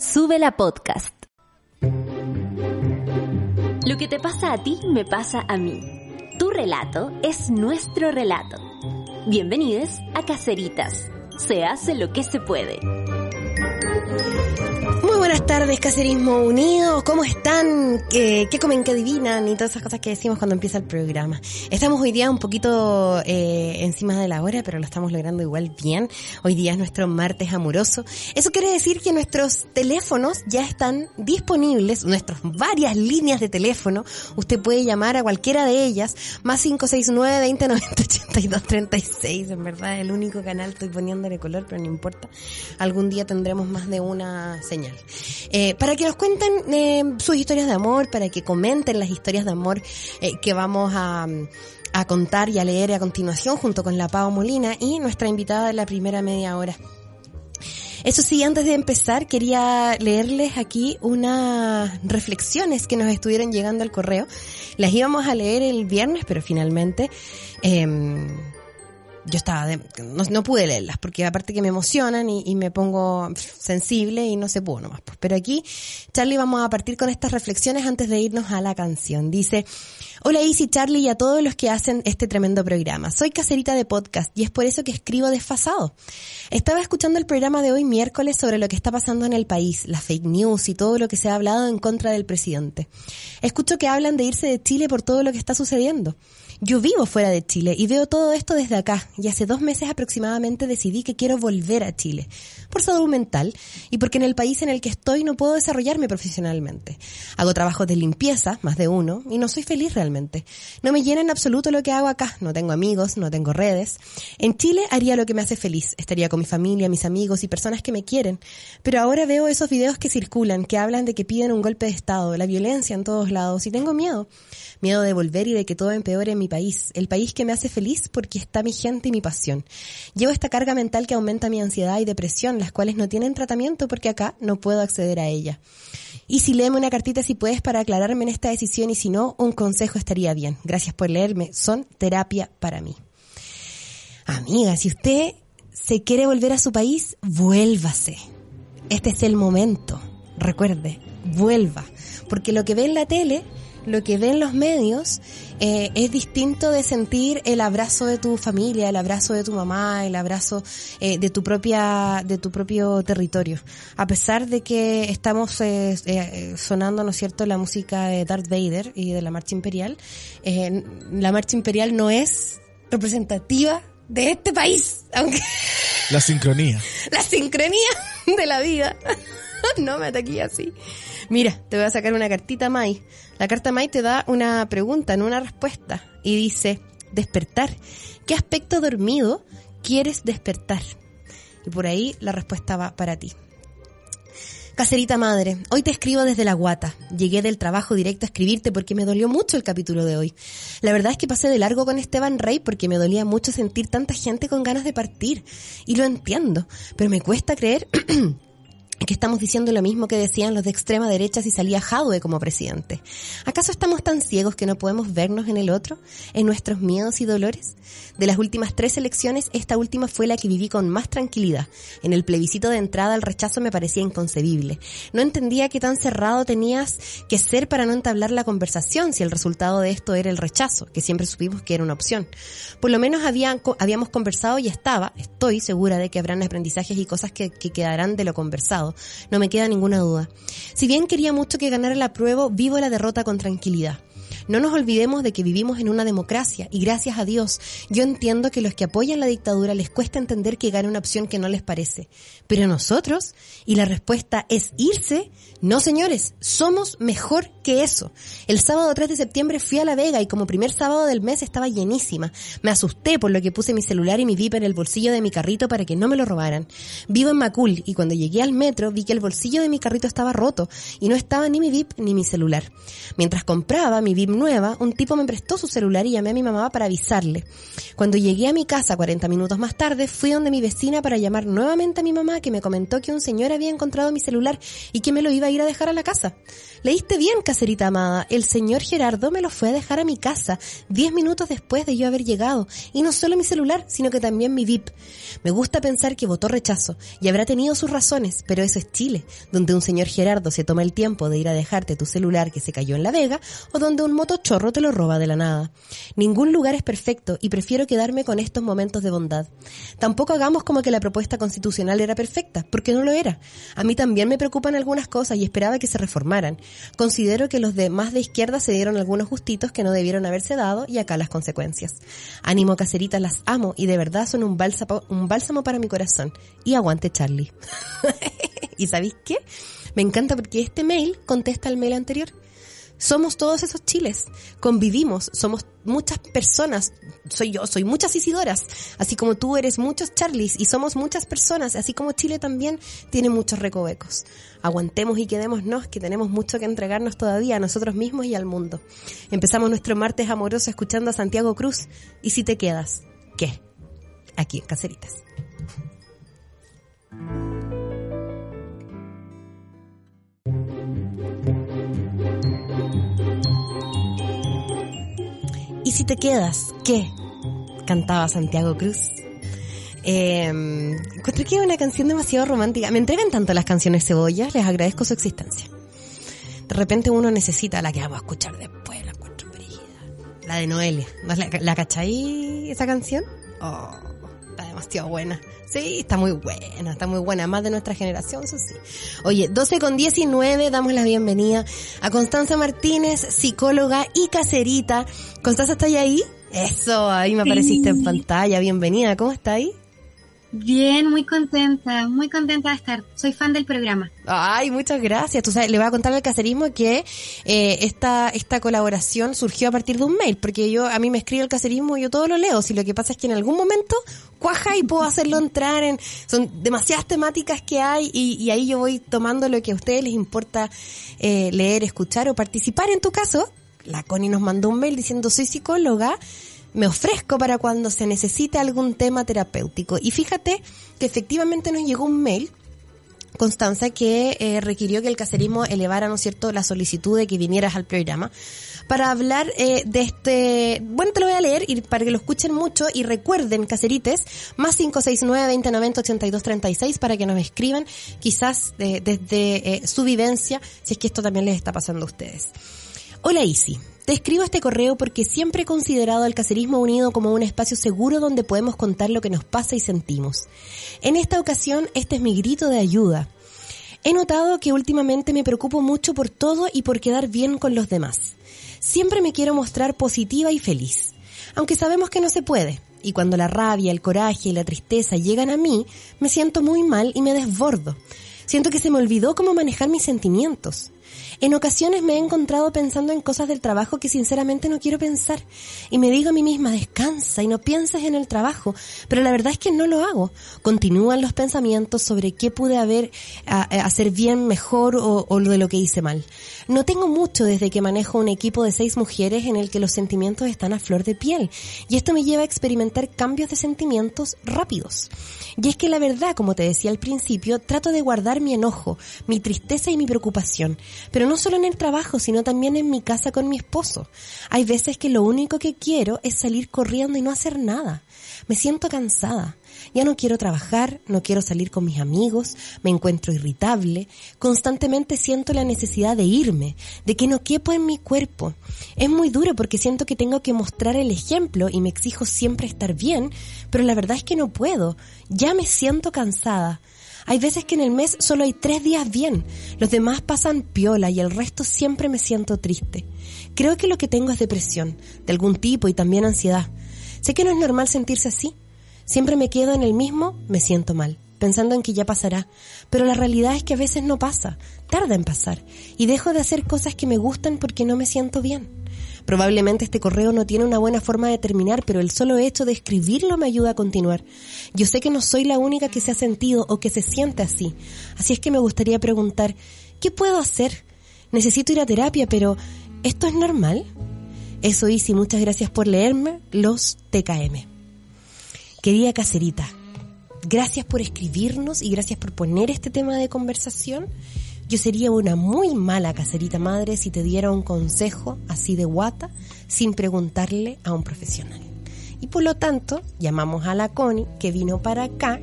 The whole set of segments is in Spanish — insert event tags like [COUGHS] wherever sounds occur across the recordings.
Sube la podcast. Lo que te pasa a ti me pasa a mí. Tu relato es nuestro relato. Bienvenidos a Caceritas. Se hace lo que se puede. Buenas tardes, Cacerismo Unido. ¿Cómo están? ¿Qué, comen? ¿Qué adivinan? Y todas esas cosas que decimos cuando empieza el programa. Estamos hoy día un poquito eh, encima de la hora, pero lo estamos logrando igual bien. Hoy día es nuestro martes amoroso. Eso quiere decir que nuestros teléfonos ya están disponibles, nuestras varias líneas de teléfono. Usted puede llamar a cualquiera de ellas, más 569 2090 8236 En verdad, el único canal estoy poniéndole color, pero no importa. Algún día tendremos más de una señal. Eh, para que nos cuenten eh, sus historias de amor, para que comenten las historias de amor eh, que vamos a, a contar y a leer a continuación junto con la Pau Molina y nuestra invitada de la primera media hora. Eso sí, antes de empezar, quería leerles aquí unas reflexiones que nos estuvieron llegando al correo. Las íbamos a leer el viernes, pero finalmente eh, yo estaba de, no, no, pude leerlas porque aparte que me emocionan y, y, me pongo sensible y no se pudo nomás. Pues. Pero aquí, Charlie, vamos a partir con estas reflexiones antes de irnos a la canción. Dice, hola Easy, Charlie y a todos los que hacen este tremendo programa. Soy caserita de podcast y es por eso que escribo desfasado. Estaba escuchando el programa de hoy miércoles sobre lo que está pasando en el país, las fake news y todo lo que se ha hablado en contra del presidente. Escucho que hablan de irse de Chile por todo lo que está sucediendo. Yo vivo fuera de Chile y veo todo esto desde acá y hace dos meses aproximadamente decidí que quiero volver a Chile por salud mental y porque en el país en el que estoy no puedo desarrollarme profesionalmente. Hago trabajos de limpieza, más de uno, y no soy feliz realmente. No me llena en absoluto lo que hago acá. No tengo amigos, no tengo redes. En Chile haría lo que me hace feliz. Estaría con mi familia, mis amigos y personas que me quieren. Pero ahora veo esos videos que circulan, que hablan de que piden un golpe de Estado, la violencia en todos lados y tengo miedo. Miedo de volver y de que todo empeore en mi país, el país que me hace feliz porque está mi gente y mi pasión. Llevo esta carga mental que aumenta mi ansiedad y depresión, las cuales no tienen tratamiento porque acá no puedo acceder a ella. Y si léeme una cartita si puedes para aclararme en esta decisión y si no, un consejo estaría bien. Gracias por leerme, son terapia para mí. Amiga, si usted se quiere volver a su país, vuélvase. Este es el momento. Recuerde, vuelva. Porque lo que ve en la tele lo que ven los medios eh, es distinto de sentir el abrazo de tu familia, el abrazo de tu mamá, el abrazo eh, de tu propia, de tu propio territorio. A pesar de que estamos eh, eh sonando, ¿no es cierto?, la música de Darth Vader y de la Marcha Imperial, eh, la Marcha Imperial no es representativa de este país, aunque... La sincronía. [LAUGHS] La sincronía de la vida. [LAUGHS] no me ataqué así. Mira, te voy a sacar una cartita Mai. La carta Mai te da una pregunta, no una respuesta. Y dice, despertar. ¿Qué aspecto dormido quieres despertar? Y por ahí la respuesta va para ti. Caserita madre, hoy te escribo desde la guata. Llegué del trabajo directo a escribirte porque me dolió mucho el capítulo de hoy. La verdad es que pasé de largo con Esteban Rey porque me dolía mucho sentir tanta gente con ganas de partir. Y lo entiendo, pero me cuesta creer [CLEARS THROAT] que estamos diciendo lo mismo que decían los de extrema derecha si salía Jadwe como presidente. ¿Acaso estamos tan ciegos que no podemos vernos en el otro, en nuestros miedos y dolores? De las últimas tres elecciones, esta última fue la que viví con más tranquilidad. En el plebiscito de entrada el rechazo me parecía inconcebible. No entendía qué tan cerrado tenías que ser para no entablar la conversación si el resultado de esto era el rechazo, que siempre supimos que era una opción. Por lo menos habíamos conversado y estaba, estoy segura de que habrán aprendizajes y cosas que quedarán de lo conversado no me queda ninguna duda. Si bien quería mucho que ganara la prueba, vivo la derrota con tranquilidad. No nos olvidemos de que vivimos en una democracia y gracias a Dios yo entiendo que los que apoyan la dictadura les cuesta entender que gane una opción que no les parece. Pero nosotros, y la respuesta es irse, no señores, somos mejor que eso. El sábado 3 de septiembre fui a La Vega y como primer sábado del mes estaba llenísima. Me asusté por lo que puse mi celular y mi VIP en el bolsillo de mi carrito para que no me lo robaran. Vivo en Macul y cuando llegué al metro vi que el bolsillo de mi carrito estaba roto y no estaba ni mi VIP ni mi celular. Mientras compraba mi VIP nueva, un tipo me prestó su celular y llamé a mi mamá para avisarle. Cuando llegué a mi casa 40 minutos más tarde, fui donde mi vecina para llamar nuevamente a mi mamá que me comentó que un señor había encontrado mi celular y que me lo iba a ir a dejar a la casa. ¿Leíste bien, caserita amada, el señor Gerardo me lo fue a dejar a mi casa diez minutos después de yo haber llegado. Y no solo mi celular, sino que también mi VIP. Me gusta pensar que votó rechazo y habrá tenido sus razones, pero eso es Chile, donde un señor Gerardo se toma el tiempo de ir a dejarte tu celular que se cayó en la vega o donde un motochorro te lo roba de la nada. Ningún lugar es perfecto y prefiero quedarme con estos momentos de bondad. Tampoco hagamos como que la propuesta constitucional era perfecta, porque no lo era. A mí también me preocupan algunas cosas y esperaba que se reformaran. Considero que los de más de izquierda se dieron algunos justitos que no debieron haberse dado y acá las consecuencias. Ánimo caseritas, las amo y de verdad son un bálsamo, un bálsamo para mi corazón. Y aguante Charlie. [LAUGHS] ¿Y sabéis qué? Me encanta porque este mail contesta al mail anterior. Somos todos esos chiles, convivimos, somos muchas personas, soy yo, soy muchas Isidoras, así como tú eres muchos Charlies y somos muchas personas, así como Chile también tiene muchos recovecos. Aguantemos y quedémonos, que tenemos mucho que entregarnos todavía a nosotros mismos y al mundo. Empezamos nuestro martes amoroso escuchando a Santiago Cruz y si te quedas, ¿qué? Aquí en Caceritas. Te quedas? ¿Qué? Cantaba Santiago Cruz. Eh, encontré que es una canción demasiado romántica. Me entregan tanto las canciones cebollas, les agradezco su existencia. De repente uno necesita la que vamos a escuchar después, la cuatro La de Noelia. ¿La, la cachai esa canción? Oh, está demasiado buena. Sí, está muy buena, está muy buena, más de nuestra generación, eso sí. Oye, 12 con 19, damos la bienvenida a Constanza Martínez, psicóloga y caserita. Constanza, ¿está ahí? Eso, ahí me apareciste en pantalla, bienvenida, ¿cómo está ahí? Bien, muy contenta, muy contenta de estar. Soy fan del programa. Ay, muchas gracias. Tú sabes, le voy a contar al caserismo que eh, esta esta colaboración surgió a partir de un mail, porque yo a mí me escribe el caserismo y yo todo lo leo. Si lo que pasa es que en algún momento cuaja y puedo hacerlo entrar en son demasiadas temáticas que hay y, y ahí yo voy tomando lo que a ustedes les importa eh, leer, escuchar o participar. En tu caso, la Connie nos mandó un mail diciendo soy psicóloga me ofrezco para cuando se necesite algún tema terapéutico. Y fíjate que efectivamente nos llegó un mail Constanza, que eh, requirió que el caserismo elevara, ¿no es cierto?, la solicitud de que vinieras al programa para hablar eh, de este... Bueno, te lo voy a leer y para que lo escuchen mucho y recuerden, caserites, más 569-2090-8236 para que nos escriban quizás desde eh, su vivencia, si es que esto también les está pasando a ustedes. Hola Isi, te escribo este correo porque siempre he considerado al Cacerismo Unido como un espacio seguro donde podemos contar lo que nos pasa y sentimos. En esta ocasión, este es mi grito de ayuda. He notado que últimamente me preocupo mucho por todo y por quedar bien con los demás. Siempre me quiero mostrar positiva y feliz, aunque sabemos que no se puede. Y cuando la rabia, el coraje y la tristeza llegan a mí, me siento muy mal y me desbordo. Siento que se me olvidó cómo manejar mis sentimientos. En ocasiones me he encontrado pensando en cosas del trabajo que sinceramente no quiero pensar. Y me digo a mí misma, descansa y no pienses en el trabajo. Pero la verdad es que no lo hago. Continúan los pensamientos sobre qué pude haber, hacer bien, mejor o, o de lo que hice mal. No tengo mucho desde que manejo un equipo de seis mujeres en el que los sentimientos están a flor de piel. Y esto me lleva a experimentar cambios de sentimientos rápidos. Y es que la verdad, como te decía al principio, trato de guardar mi enojo, mi tristeza y mi preocupación pero no solo en el trabajo, sino también en mi casa con mi esposo. Hay veces que lo único que quiero es salir corriendo y no hacer nada. Me siento cansada. Ya no quiero trabajar, no quiero salir con mis amigos, me encuentro irritable, constantemente siento la necesidad de irme, de que no quepo en mi cuerpo. Es muy duro porque siento que tengo que mostrar el ejemplo y me exijo siempre estar bien, pero la verdad es que no puedo. Ya me siento cansada. Hay veces que en el mes solo hay tres días bien, los demás pasan piola y el resto siempre me siento triste. Creo que lo que tengo es depresión, de algún tipo y también ansiedad. Sé que no es normal sentirse así. Siempre me quedo en el mismo, me siento mal, pensando en que ya pasará. Pero la realidad es que a veces no pasa, tarda en pasar, y dejo de hacer cosas que me gustan porque no me siento bien. Probablemente este correo no tiene una buena forma de terminar, pero el solo hecho de escribirlo me ayuda a continuar. Yo sé que no soy la única que se ha sentido o que se siente así. Así es que me gustaría preguntar, ¿qué puedo hacer? Necesito ir a terapia, pero ¿esto es normal? Eso y muchas gracias por leerme los TKM. Querida caserita, gracias por escribirnos y gracias por poner este tema de conversación. Yo sería una muy mala caserita madre si te diera un consejo así de guata sin preguntarle a un profesional. Y por lo tanto, llamamos a la Connie que vino para acá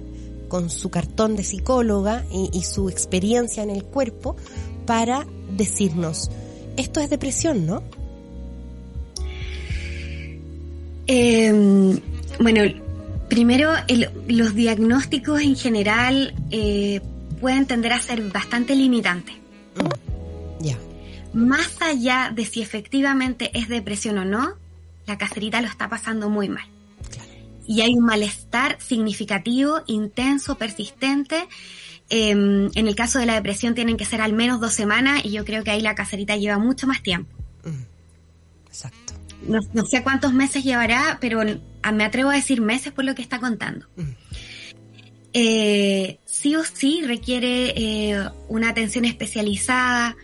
con su cartón de psicóloga y, su experiencia en el cuerpo para decirnos, esto es depresión, ¿no? Em, bueno, primero los diagnósticos en general eh, pueden tender a ser bastante limitantes. Mm, ya. Más allá de si efectivamente es depresión o no, la caserita lo está pasando muy mal y hay un malestar significativo, intenso, persistente. Em, en el caso de la depresión tienen que ser al menos dos semanas y yo creo que ahí la caserita lleva mucho más tiempo. Mm, exacto. No, sé cuántos meses llevará, pero me atrevo a decir meses por lo que está contando. Mm. Eh, sí o sí requiere eh, una atención especializada,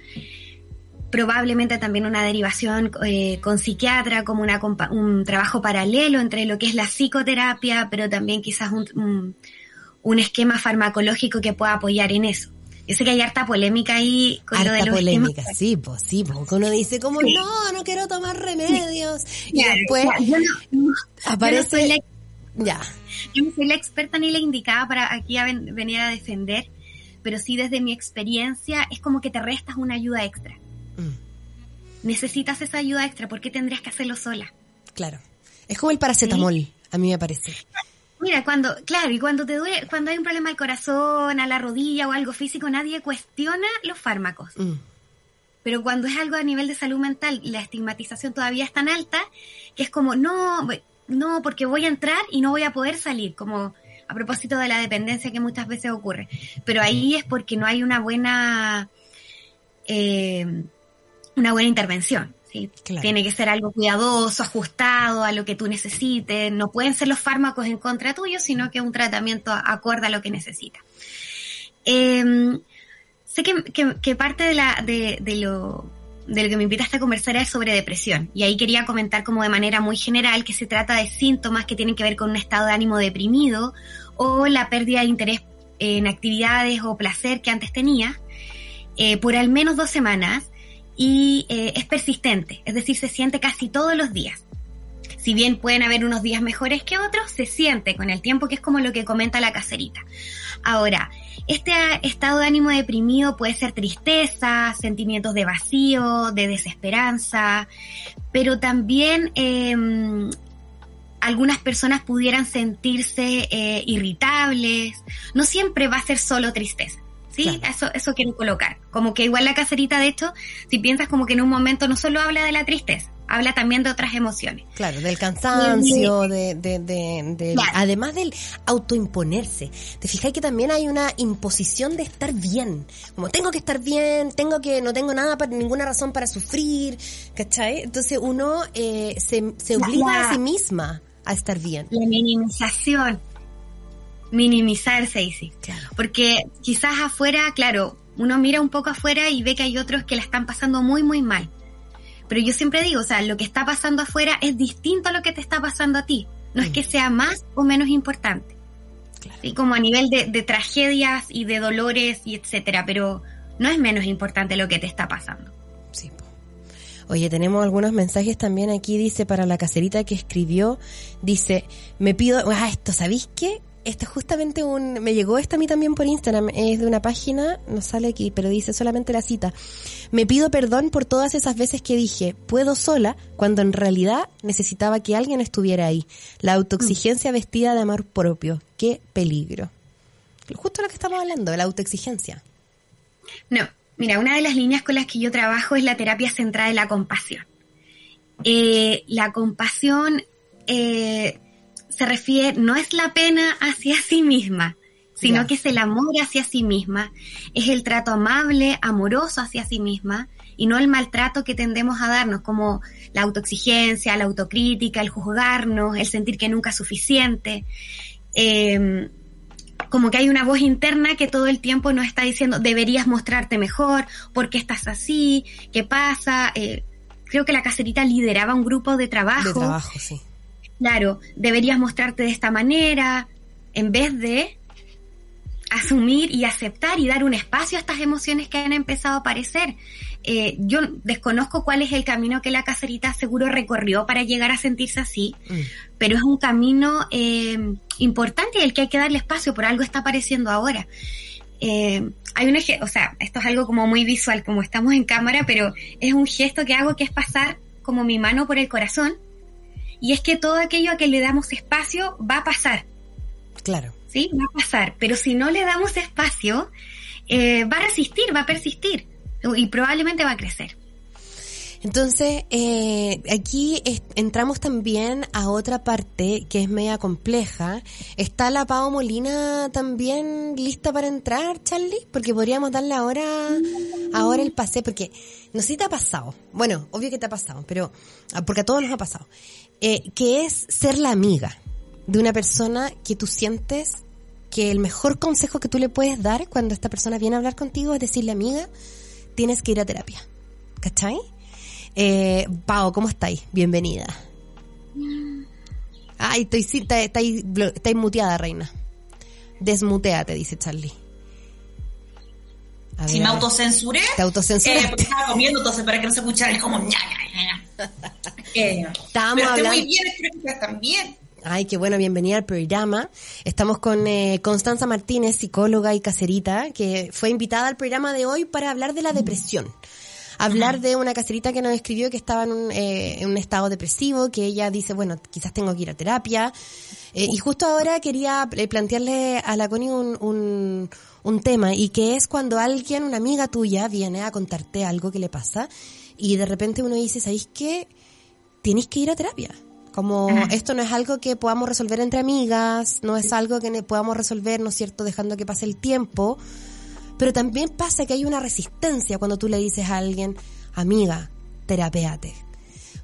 probablemente también una derivación eh, con psiquiatra, como una, un trabajo paralelo entre lo que es la psicoterapia, pero también quizás un, un, esquema farmacológico que pueda apoyar en eso. Yo sé que hay harta polémica ahí con lo de los polémica, sí, pues sí, porque uno dice como, no, no quiero tomar remedios. y después aparece... Yo no, ya. yo no soy la experta ni la indicada para aquí a venir a defender, pero sí desde mi experiencia es como que te restas una ayuda extra. Mm. Necesitas esa ayuda extra, ¿por qué tendrías que hacerlo sola? Claro. Es como el paracetamol, a mí me parece. Mira, cuando, claro, y cuando te duele, cuando hay un problema al corazón, a la rodilla o algo físico, nadie cuestiona los fármacos. Mm. Pero cuando es algo a nivel de salud mental, la estigmatización todavía es tan alta que es como, no, no, porque voy a entrar y no voy a poder salir, como a propósito de la dependencia que muchas veces ocurre. Pero ahí es porque no hay una buena eh, una buena intervención. ¿sí? Tiene que ser algo cuidadoso, ajustado a lo que tú necesites. No pueden ser los fármacos en contra tuyo, sino que un tratamiento acorde a lo que necesitas. Em, sé que, parte de, la, de, lo, de lo que me invitaste a conversar es sobre depresión. Y ahí quería comentar como de manera muy general que se trata de síntomas que tienen que ver con un estado de ánimo deprimido o la pérdida de interés en actividades o placer que antes tenías eh, por al menos dos semanas y eh, es persistente, es decir, se siente casi todos los días. Si bien pueden haber unos días mejores que otros, se siente con el tiempo, que es como lo que comenta la caserita. Ahora, este estado de ánimo deprimido puede ser tristeza, sentimientos de vacío, de desesperanza, pero también em, algunas personas pudieran sentirse eh, irritables. No siempre va a ser solo tristeza. Sí, eso, eso quiero colocar. Como que igual la caserita, de hecho, si piensas como que en un momento no solo habla de la tristeza, habla también de otras emociones. Claro, del cansancio, de, de, de, además del autoimponerse. Te fijas que también hay una imposición de estar bien. Como tengo que estar bien, tengo que, no tengo nada, para, ninguna razón para sufrir, ¿cachai? Entonces uno eh, se, se obliga a sí misma a estar bien. La minimización minimizarse, dice. Claro. Porque quizás afuera, claro, uno mira un poco afuera y ve que hay otros que la están pasando muy, muy mal. Pero yo siempre digo, o sea, lo que está pasando afuera es distinto a lo que te está pasando a ti. No es mm. que sea más o menos importante. Claro. Como a nivel de, de, tragedias y de dolores y etcétera, pero no es menos importante lo que te está pasando. Sí. Oye, tenemos algunos mensajes también aquí, dice, para la caserita que escribió, dice, me pido, ah, esto, ¿sabéis qué? Este justamente un, me llegó esta a mí también por Instagram, es de una página, no sale aquí, pero dice solamente la cita. Me pido perdón por todas esas veces que dije, puedo sola, cuando en realidad necesitaba que alguien estuviera ahí. La autoexigencia vestida de amor propio. Qué peligro. Justo lo que estamos hablando, la autoexigencia. No, mira, una de las líneas con las que yo trabajo es la terapia centrada en la compasión. Eh, la compasión, eh, se refiere, no es la pena hacia sí misma, sino que es el amor hacia sí misma, es el trato amable, amoroso hacia sí misma, y no el maltrato que tendemos a darnos, como la autoexigencia, la autocrítica, el juzgarnos, el sentir que nunca es suficiente. Em, como que hay una voz interna que todo el tiempo nos está diciendo, deberías mostrarte mejor, ¿por qué estás así? ¿Qué pasa? Eh, creo que la caserita lideraba un grupo de trabajo. De trabajo, sí claro, deberías mostrarte de esta manera, en vez de asumir y aceptar y dar un espacio a estas emociones que han empezado a aparecer. Eh, yo desconozco cuál es el camino que la caserita seguro recorrió para llegar a sentirse así, mm. pero es un camino eh, importante y el que hay que darle espacio, por algo está apareciendo ahora. Eh, hay un o sea, esto es algo como muy visual, como estamos en cámara, pero es un gesto que hago que es pasar como mi mano por el corazón, y es que todo aquello a que le damos espacio va a pasar. Claro. Sí, va a pasar, pero si no le damos espacio, va a resistir, va a persistir y probablemente va a crecer. Entonces, eh, aquí entramos también a otra parte que es media compleja. ¿Está la Pau Molina también lista para entrar, Charlie? Porque podríamos darle ahora, ahora el pase, porque no sé si te ha pasado. Bueno, obvio que te ha pasado, pero ah, porque a todos nos ha pasado. Eh, que es ser la amiga de una persona que tú sientes que el mejor consejo que tú le puedes dar cuando esta persona viene a hablar contigo es decirle, amiga, tienes que ir a terapia. ¿Cachai? Eh, Pau, ¿cómo estáis? Bienvenida. Ay, estoy, sí, estáis, estáis muteada, reina. Desmuteate, dice Charlie. si me autocensuré, te autocensuré. Eh, porque estaba comiendo, entonces para que no se escuchara, es como ña, [LAUGHS] eh, Estábamos pero estoy muy bien, espero que también. Ay, qué bueno, bienvenida al programa. Estamos con eh, Constanza Martínez, psicóloga y caserita, que fue invitada al programa de hoy para hablar de la depresión. Hablar de una caserita que nos escribió que estaba en un, eh, en un estado depresivo, que ella dice, bueno, quizás tengo que ir a terapia. Eh, y justo ahora quería plantearle a la Connie un, un, un tema, y que es cuando alguien, una amiga tuya, viene a contarte algo que le pasa, y de repente uno dice, ¿sabéis qué? Tienes que ir a terapia como esto no es algo que podamos resolver entre amigas, no es algo que podamos resolver, ¿no es cierto?, dejando que pase el tiempo. Pero también pasa que hay una resistencia cuando tú le dices a alguien, amiga, terapéate.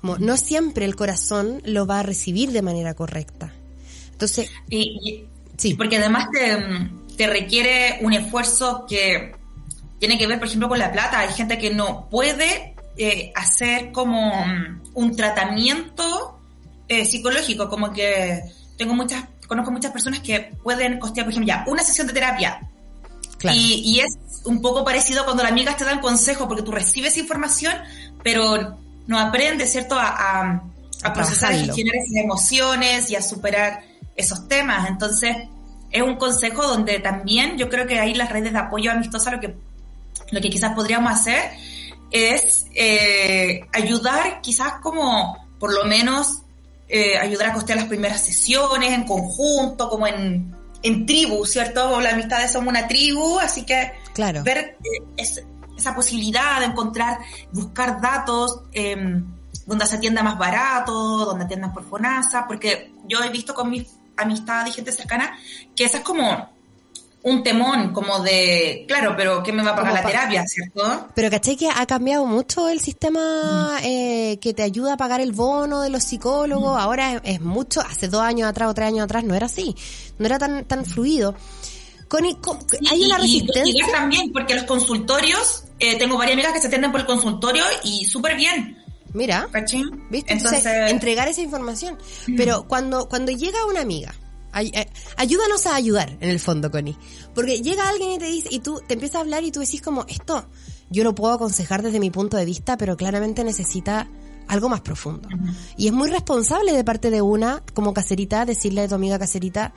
no siempre el corazón lo va a recibir de manera correcta. Entonces, y, sí. Porque además te, requiere un esfuerzo que tiene que ver, por ejemplo, con la plata. Hay gente que no puede eh, hacer como mm, un tratamiento eh, psicológico, como que tengo muchas, conozco muchas personas que pueden costear, por ejemplo, ya una sesión de terapia. Y, es un poco parecido cuando las amigas te dan consejo, porque tú recibes información, pero no aprendes, ¿cierto?, a, a, procesar y gestionar esas emociones y a superar esos temas. Entonces, es un consejo donde también yo creo que ahí las redes de apoyo amistosa lo que, lo que quizás podríamos hacer es eh, ayudar quizás como por lo menos eh, ayudar a costear las primeras sesiones en conjunto, como en, en tribu, ¿cierto? La amistades somos una tribu, así que claro. ver eh, esa posibilidad de encontrar, buscar datos em, donde se atienda más barato, donde atiendan por FONASA, porque yo he visto con mis amistades y gente cercana que esa es como un temón como de, claro, pero ¿qué me va a pagar la terapia, cierto? Pero caché que ha cambiado mucho el sistema mm. eh, que te ayuda a pagar el bono de los psicólogos. Mm. Ahora es, mucho, hace dos años atrás o tres años atrás no era así, no era tan, tan fluido. Connie, ¿hay una resistencia? Y, también, porque los consultorios, eh, tengo varias amigas que se atienden por el consultorio y súper bien. Mira, ¿viste? Entonces, entregar esa información. Mm. Pero cuando, cuando llega una amiga, eh, ayúdanos a ayudar, en el fondo, Connie. Porque llega alguien y te dice, y tú te empiezas a hablar y tú decís como, esto, yo lo puedo aconsejar desde mi punto de vista, pero claramente necesita algo más profundo. Y es muy responsable de parte de una, como caserita, decirle a tu amiga caserita,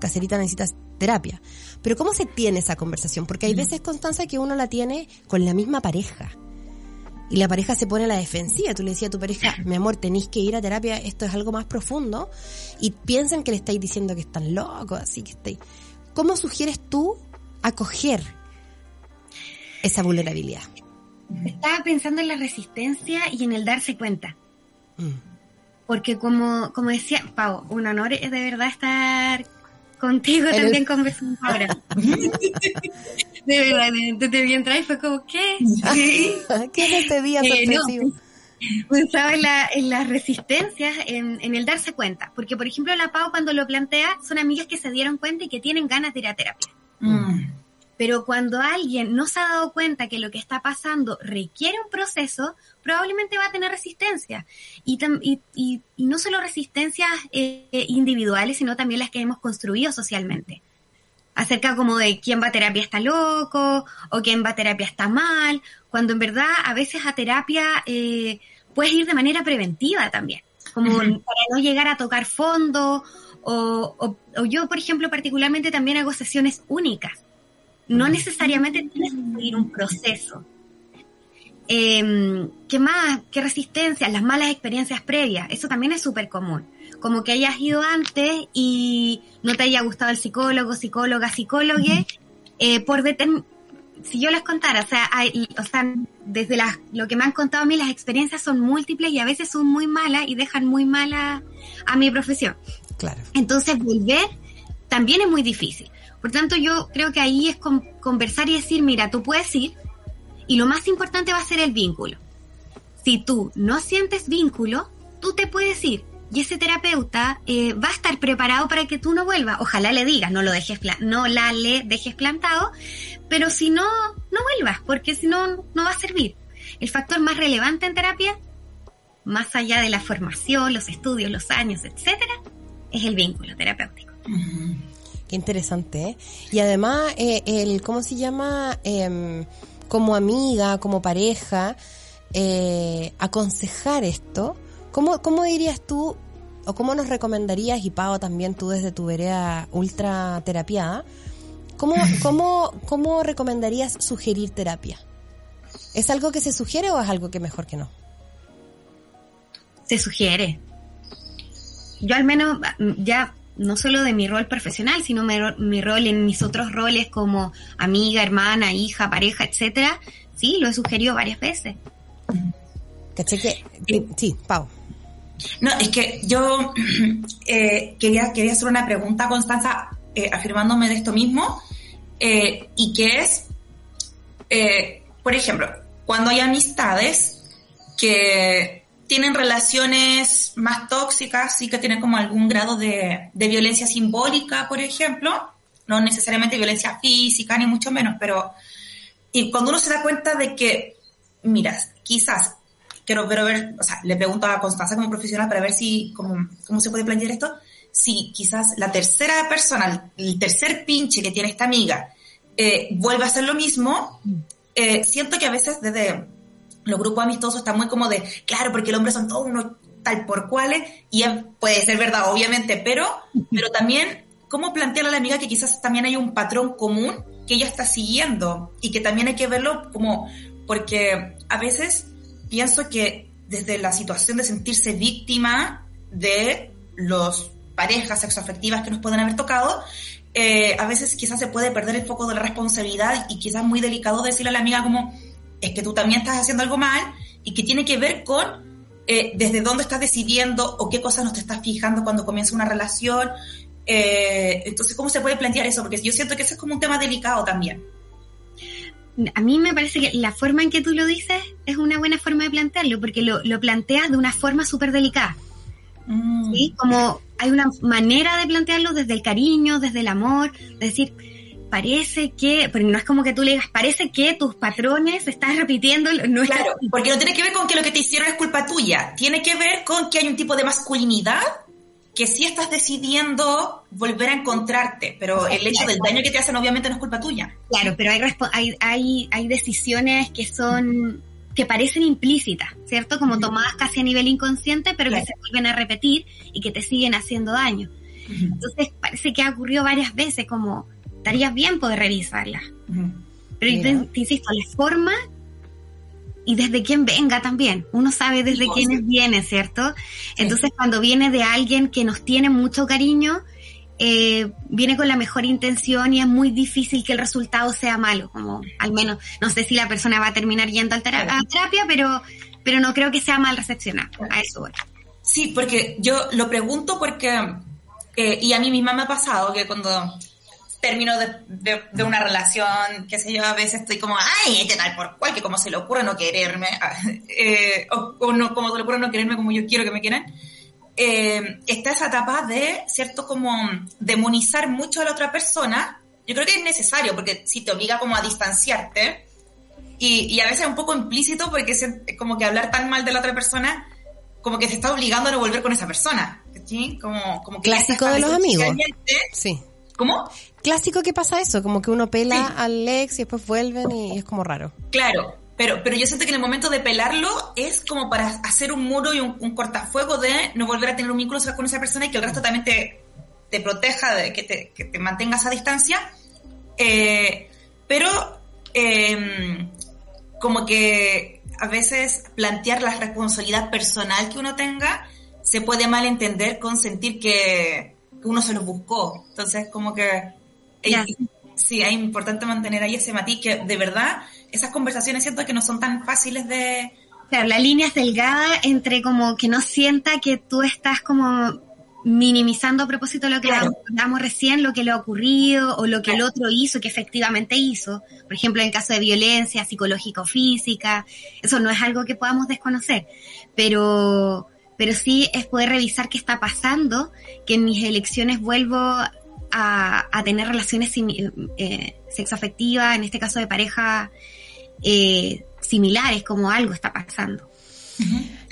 caserita necesitas terapia. Pero ¿cómo se tiene esa conversación? Porque hay veces, Constanza, que uno la tiene con la misma pareja y la pareja se pone a la defensiva. Tú le decías a tu pareja, mi amor, tenéis que ir a terapia, esto es algo más profundo, y piensan que le estáis diciendo que están locos, así que estáis. ¿Cómo sugieres tú acoger esa vulnerabilidad? Estaba pensando en la resistencia y en el darse cuenta. Mm. Porque como, como decía, Pau, un honor es de verdad estar contigo también conversando ahora. [LAUGHS] de verdad, te, te vi entrar y fue como, ¿qué? [LAUGHS] ¿Qué es este día eh, sorpresivo? pensaba en, la, en las resistencias, en, en, el darse cuenta. Porque, por ejemplo, la Pau cuando lo plantea, son amigas que se dieron cuenta y que tienen ganas de ir a terapia. Mm. Pero cuando alguien no se ha dado cuenta que lo que está pasando requiere un proceso, probablemente va a tener resistencia. Y, y, y, no solo resistencias eh, individuales, sino también las que hemos construido socialmente. acerca como de quién va a terapia está loco o quién va a terapia está mal, cuando en verdad a veces a terapia eh, puedes ir de manera preventiva también, como para no llegar a tocar fondo o, o, yo, por ejemplo, particularmente también hago sesiones únicas. No necesariamente tienes que seguir un proceso. Eh, ¿Qué más? ¿Qué resistencia? Las malas experiencias previas. Eso también es súper común. Como que hayas ido antes y no te haya gustado el psicólogo, psicóloga, psicólogo, eh, por si yo les contara, o sea, hay, o sea, desde las, lo que me han contado a mí, las experiencias son múltiples y a veces son muy malas y dejan muy mala a mi profesión. Claro. Entonces, volver también es muy difícil. Por tanto, yo creo que ahí es conversar y decir, mira, tú puedes ir, y lo más importante va a ser el vínculo. Si tú no sientes vínculo, tú te puedes ir y ese terapeuta eh, va a estar preparado para que tú no vuelvas. Ojalá le digas, no lo dejes, no la le dejes plantado, pero si no, no vuelvas, porque si no, no va a servir. El factor más relevante en terapia, más allá de la formación, los estudios, los años, etcétera, es el vínculo terapéutico. Qué interesante, ¿eh? Y además, eh, el, ¿cómo se llama? Eh, como amiga, como pareja, eh, aconsejar esto, ¿cómo, ¿cómo dirías tú o cómo nos recomendarías, y Pau también tú desde tu vereda ultra terapiada, ¿cómo, [LAUGHS] cómo, cómo recomendarías sugerir terapia? ¿Es algo que se sugiere o es algo que mejor que no? Se sugiere. Yo al menos ya no solo de mi rol profesional, sino mi, rol en mis otros roles como amiga, hermana, hija, pareja, etcétera, sí, lo he sugerido varias veces. ¿Caché que? Sí, Pau. No, es que yo [CLEARS THROAT] eh, quería, quería hacer una pregunta a Constanza eh, afirmándome de esto mismo, eh, y que es, por ejemplo, cuando hay amistades que tienen relaciones más tóxicas, sí que tienen como algún grado de, violencia simbólica, por ejemplo, no necesariamente violencia física, ni mucho menos, pero y cuando uno se da cuenta de que, mira, quizás, quiero ver, o sea, le pregunto a Constanza como profesional para ver si, cómo, cómo se puede plantear esto, si quizás la tercera persona, el tercer pinche que tiene esta amiga, eh, vuelve a hacer lo mismo, eh, siento que a veces desde los grupos amistosos están muy como de, claro, porque los hombres son todos unos tal por cuales, y puede ser verdad, obviamente, pero, pero también, ¿cómo plantearle a la amiga que quizás también hay un patrón común que ella está siguiendo y que también hay que verlo como, porque a veces pienso que desde la situación de sentirse víctima de los parejas sexoafectivas que nos pueden haber tocado, eh, a veces quizás se puede perder el foco de la responsabilidad y quizás muy delicado decirle a la amiga como, es que tú también estás haciendo algo mal y que tiene que ver con eh, desde dónde estás decidiendo o qué cosas no te estás fijando cuando comienza una relación. Eh, entonces, ¿cómo se puede plantear eso? Porque yo siento que eso es como un tema delicado también. A mí me parece que la forma en que tú lo dices es una buena forma de plantearlo, porque lo, lo planteas de una forma súper delicada. Mm. ¿sí? Como hay una manera de plantearlo desde el cariño, desde el amor, de decir, parece que, pero no es como que tú le digas, parece que tus patrones estás repitiendo. No claro, porque no tiene que ver con que lo que te hicieron es culpa tuya, tiene que ver con que hay un tipo de masculinidad que sí estás decidiendo volver a encontrarte, pero el hecho del daño que te hacen obviamente no es culpa tuya. Claro, pero hay, hay, hay, hay decisiones que son que parecen implícitas, ¿cierto? Como tomadas casi a nivel inconsciente, pero que se vuelven a repetir y que te siguen haciendo daño. Entonces parece que ha ocurrido varias veces como estaría bien poder revisarla. Pero te, insisto, la forma y desde quién venga también. Uno sabe desde quiénes viene, ¿cierto? Entonces, cuando viene de alguien que nos tiene mucho cariño, eh, viene con la mejor intención y es muy difícil que el resultado sea malo, como al menos, no sé si la persona va a terminar yendo a, terapia, pero, pero no creo que sea mal recepcionado. A eso voy. Sí, porque yo lo pregunto porque, eh, y a mí misma me ha pasado que cuando término de, de, una relación, qué sé yo, a veces estoy como, ay, este tal por cual, que como se le ocurre no quererme, [LAUGHS] eh, o, no, como se le ocurre no quererme como yo quiero que me quieran, eh, está esa etapa de, ¿cierto? Como demonizar mucho a la otra persona. Yo creo que es necesario, porque si te obliga como a distanciarte, y, y a veces es un poco implícito, porque es como que hablar tan mal de la otra persona, como que te está obligando a no volver con esa persona. ¿sí? Como, como Clásico de los amigos. Sí ¿Cómo? clásico que pasa eso, como que uno pela al ex y después vuelven y es como raro. Claro, pero, pero yo siento que en el momento de pelarlo es como para hacer un muro y un, cortafuego de no volver a tener un vínculo con esa persona y que el resto también te, te proteja, de que te, que te mantengas a distancia. Eh, pero em, como que a veces plantear la responsabilidad personal que uno tenga se puede malentender con sentir que, uno se lo buscó. Entonces, como que sí, es importante mantener ahí ese matiz que de verdad esas conversaciones siento que no son tan fáciles de... Claro, la línea es delgada entre como que no sienta que tú estás como minimizando a propósito lo que hablamos recién, lo que le ha ocurrido o lo que el otro hizo, que efectivamente hizo. Por ejemplo, en caso de violencia psicológica o física, eso no es algo que podamos desconocer, pero, pero sí es poder revisar qué está pasando, que en mis elecciones vuelvo a, tener relaciones eh, sexoafectivas, en este caso de pareja, eh, similares, como algo está pasando.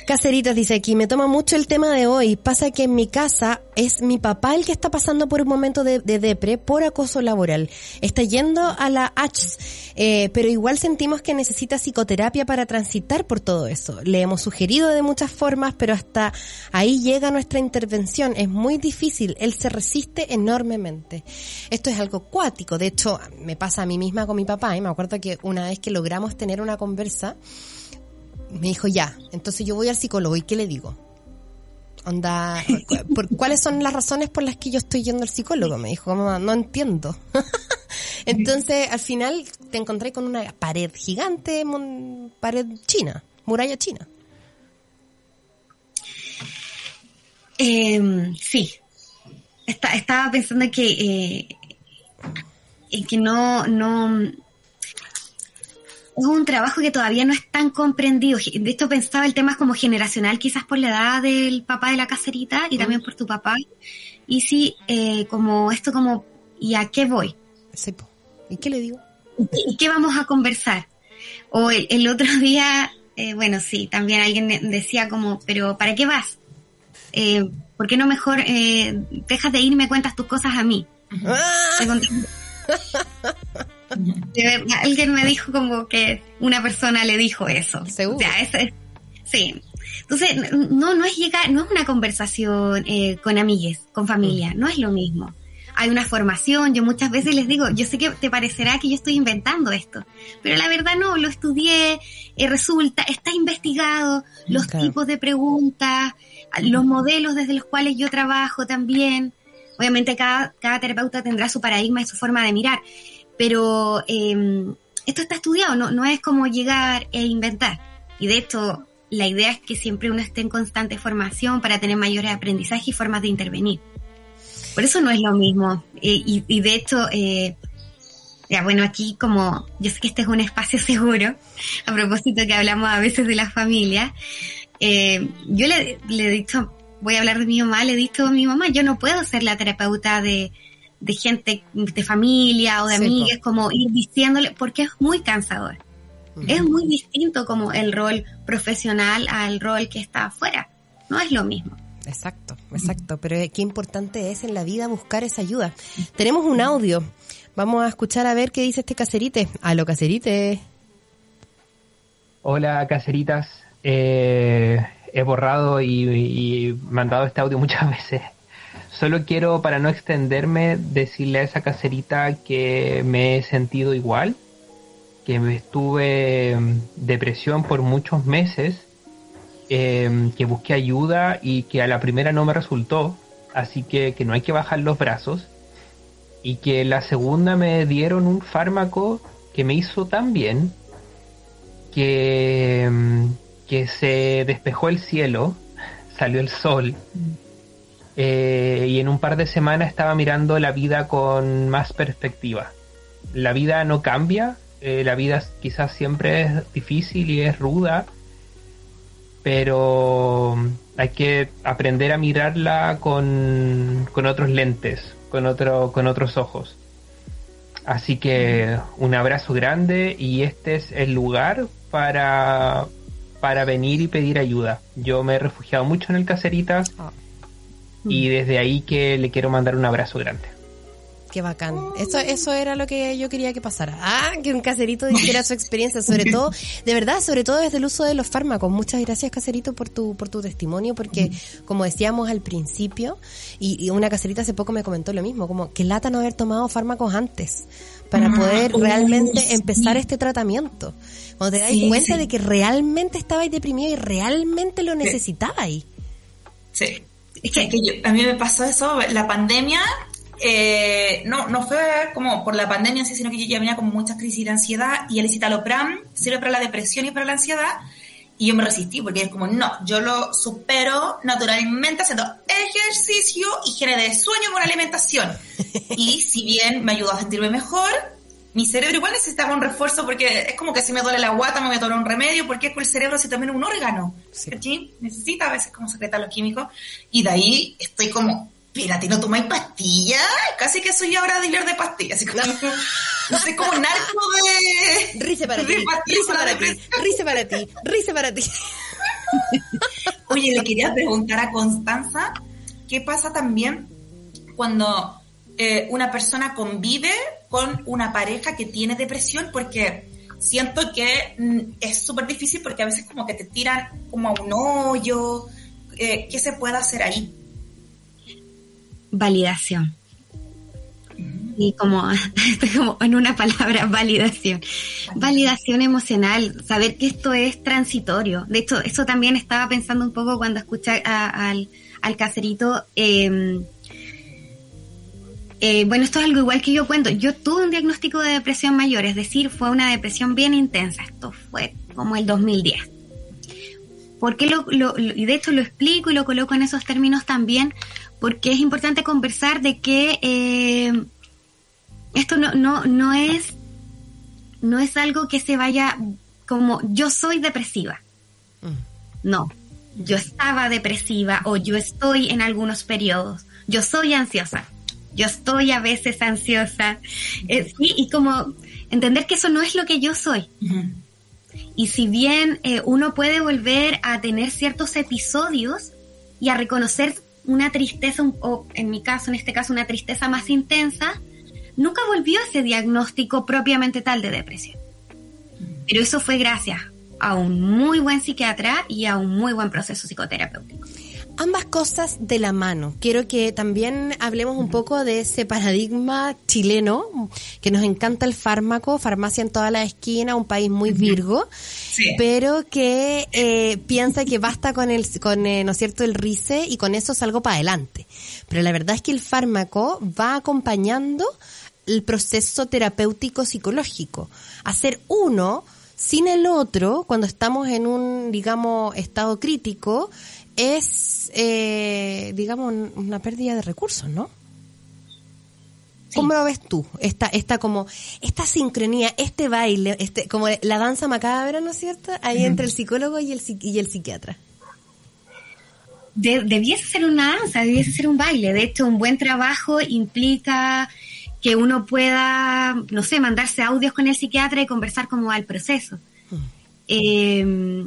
Caceritas dice aquí, me toma mucho el tema de hoy. Pasa que en mi casa es mi papá el que está pasando por un momento de, depre por acoso laboral. Está yendo a la H, eh, pero igual sentimos que necesita psicoterapia para transitar por todo eso. Le hemos sugerido de muchas formas, pero hasta ahí llega nuestra intervención. Es muy difícil. Él se resiste enormemente. Esto es algo cuático. De hecho, me pasa a mí misma con mi papá. Y me acuerdo que una vez que logramos tener una conversa, me dijo, ya, entonces yo voy al psicólogo y ¿qué le digo? Onda, ¿por, ¿cuáles son las razones por las que yo estoy yendo al psicólogo? Me dijo, mamá, no entiendo. [LAUGHS] entonces, al final te encontré con una pared gigante, pared china, muralla china. Eh, sí, estaba pensando que, eh, que no, no, es un trabajo que todavía no es tan comprendido. De esto pensaba el tema es como generacional, quizás por la edad del papá de la caserita y también por tu papá. Y sí, eh, como esto como, ¿y a qué voy? ¿Y qué le digo? ¿Y qué vamos a conversar? O el, otro [LAUGHS] día, eh, bueno, sí, también alguien decía como, pero ¿para qué vas? Eh, ¿Por qué no mejor eh, dejas de ir y me cuentas tus cosas a mí? Ah. [LAUGHS] alguien me dijo como que una persona le dijo eso. Seguro. sí. Entonces, no, no es llegar, no es una conversación eh, con amigues, con familia, no es lo mismo. Hay una formación, yo muchas veces les digo, yo sé que te parecerá que yo estoy inventando esto, pero la verdad no, lo estudié, eh, resulta, está investigado, los tipos de preguntas, los modelos desde los cuales yo trabajo también. Obviamente cada, cada terapeuta tendrá su paradigma y su forma de mirar, pero em, esto está estudiado, no, no es como llegar e inventar. Y de hecho, la idea es que siempre uno esté en constante formación para tener mayores aprendizajes y formas de intervenir. Por eso no es lo mismo. Eh, y, de hecho, eh, ya bueno, aquí como yo sé que este es un espacio [LAUGHS] seguro, a propósito que hablamos a veces de la familia, eh, yo le he dicho, voy a hablar de mi mamá, le he dicho a mi mamá, yo no puedo ser la terapeuta de, de gente, de familia o de amigas, como ir diciéndole, porque es muy cansador. Es muy distinto como el rol profesional al rol que está afuera. No es lo mismo. Exacto, exacto. Pero qué importante es en la vida buscar esa ayuda. Tenemos un audio. Vamos a escuchar a ver qué dice este caserite. lo caserite. Hola, caseritas. Eh, he borrado y mandado este audio muchas [LAUGHS] veces Solo quiero, para no extenderme, decirle a esa caserita que me he sentido igual, que estuve en depresión por muchos meses, em, que busqué ayuda y que a la primera no me resultó, así que, no hay que bajar los brazos, y que la segunda me dieron un fármaco que me hizo tan bien que, em, que se despejó el cielo, [LAUGHS] salió el sol eh, y en un par de semanas estaba mirando la vida con más perspectiva. La vida no cambia, eh, la vida quizás siempre es difícil y es ruda, pero hay que aprender a mirarla con, con otros lentes, con, otro, con otros ojos. Así que un abrazo grande y este es el lugar para, para venir y pedir ayuda. Yo me he refugiado mucho en el Caseritas. Ah. Y desde ahí que le quiero mandar un abrazo grande. Qué bacán. Eso, eso era lo que yo quería que pasara. Ah, que un caserito dijera su experiencia, sobre [LAUGHS] todo, de verdad, sobre todo desde el uso de los fármacos. Muchas gracias, caserito, por tu, por tu testimonio, porque como decíamos al principio, y, una caserita hace poco me comentó lo mismo, como que lata no haber tomado fármacos antes para ah, poder realmente empezar este tratamiento. Cuando te das cuenta de que realmente estabais deprimido y realmente lo necesitabais. Sí. Es que, a mí me pasó eso, la pandemia, eh, no, no fue como por la pandemia, sino que yo ya venía con muchas crisis de ansiedad y el citalopram sirve para la depresión y para la ansiedad. Y yo me resistí porque es como, no, yo lo supero naturalmente haciendo ejercicio, higiene de sueño con alimentación. Y si bien me ayudó a sentirme mejor, mi cerebro igual necesitaba un refuerzo porque es como que si me duele la guata me voy a tomar un remedio porque es que el cerebro es también un órgano. Sí. Necesita a veces como secretar los químicos. Y de ahí estoy como, espérate, ¿no tomáis pastillas? Casi que soy ahora dealer de pastillas. Así como, [LAUGHS] no sé, como narco de... Rice para ti, rice para ti, rice para ti, rice para ti. Oye, le quería preguntar a Constanza, ¿qué pasa también cuando eh, una persona convive una pareja que tiene depresión? Porque siento que mm, es súper difícil porque a veces como que te tiran como a un hoyo. Eh, ¿Qué se puede hacer ahí? validación. Y como, [LAUGHS] estoy como en una palabra, validación. Validación emocional, saber que esto es transitorio. De hecho, eso también estaba pensando un poco cuando escuché al, al caserito. Em, eh, bueno, esto es algo igual que yo cuento. Yo tuve un diagnóstico de depresión mayor, es decir, fue una depresión bien intensa. Esto fue como el 2010. ¿Por qué lo, lo, y de hecho lo explico y lo coloco en esos términos también? porque es importante conversar de que eh, esto no, no, no, es, no es algo que se vaya como yo soy depresiva. Mm. No, yo estaba depresiva o yo estoy en algunos periodos, yo soy ansiosa, yo estoy a veces ansiosa. Eh, y como entender que eso no es lo que yo soy. Y si bien eh, uno puede volver a tener ciertos episodios y a reconocer una tristeza, o en mi caso, en este caso, una tristeza más intensa, nunca volvió ese diagnóstico propiamente tal de depresión. Pero eso fue gracias a un muy buen psiquiatra y a un muy buen proceso psicoterapéutico ambas cosas de la mano. Quiero que también hablemos un poco de ese paradigma chileno, que nos encanta el fármaco, farmacia en toda la esquina, un país muy virgo, pero que eh, piensa que basta con el, con, eh, ¿no es cierto?, el RICE y con eso salgo para adelante. Pero la verdad es que el fármaco va acompañando el proceso terapéutico psicológico. Hacer uno sin el otro, cuando estamos en un, digamos, estado crítico, es, eh, digamos, una pérdida de recursos, ¿no? ¿Cómo lo ves tú? Esta, esta como, esta sincronía, este baile, este, como la danza macabra, ¿no es cierto? Ahí entre el psicólogo y el, y el psiquiatra. debiese ser una danza, debiese ser un baile. De hecho, un buen trabajo implica que uno pueda, no sé, mandarse audios con el psiquiatra y conversar cómo va el proceso. Mm. Eh,